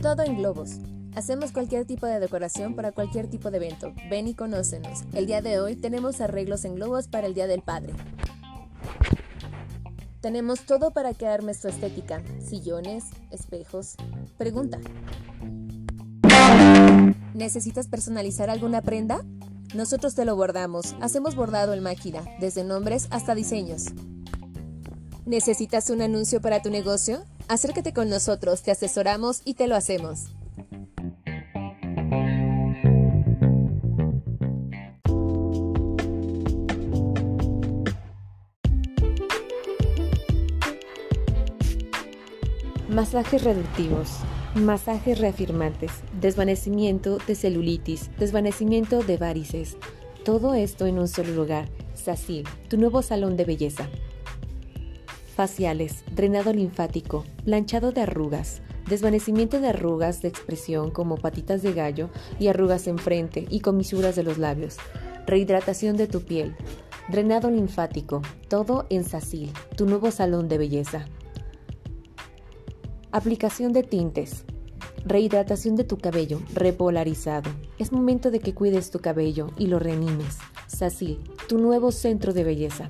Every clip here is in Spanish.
Todo en globos. Hacemos cualquier tipo de decoración para cualquier tipo de evento. Ven y conócenos. El día de hoy tenemos arreglos en globos para el Día del Padre. Tenemos todo para que armes tu estética. Sillones, espejos. Pregunta. ¿Necesitas personalizar alguna prenda? Nosotros te lo bordamos. Hacemos bordado en máquina, desde nombres hasta diseños. ¿Necesitas un anuncio para tu negocio? Acércate con nosotros, te asesoramos y te lo hacemos. Masajes reductivos, masajes reafirmantes, desvanecimiento de celulitis, desvanecimiento de varices. Todo esto en un solo lugar. SACIL, tu nuevo salón de belleza. Faciales, drenado linfático, planchado de arrugas, desvanecimiento de arrugas de expresión como patitas de gallo y arrugas en frente y comisuras de los labios. Rehidratación de tu piel, drenado linfático, todo en SACIL, tu nuevo salón de belleza. Aplicación de tintes. Rehidratación de tu cabello, repolarizado. Es momento de que cuides tu cabello y lo reanimes. Sacil, tu nuevo centro de belleza.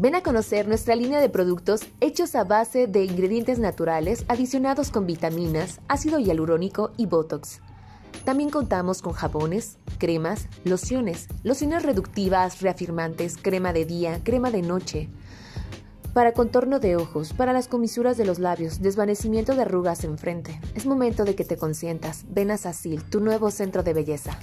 Ven a conocer nuestra línea de productos hechos a base de ingredientes naturales adicionados con vitaminas, ácido hialurónico y botox. También contamos con jabones, cremas, lociones, lociones reductivas, reafirmantes, crema de día, crema de noche, para contorno de ojos, para las comisuras de los labios, desvanecimiento de arrugas en frente. Es momento de que te consientas. Ven a Sacil, tu nuevo centro de belleza.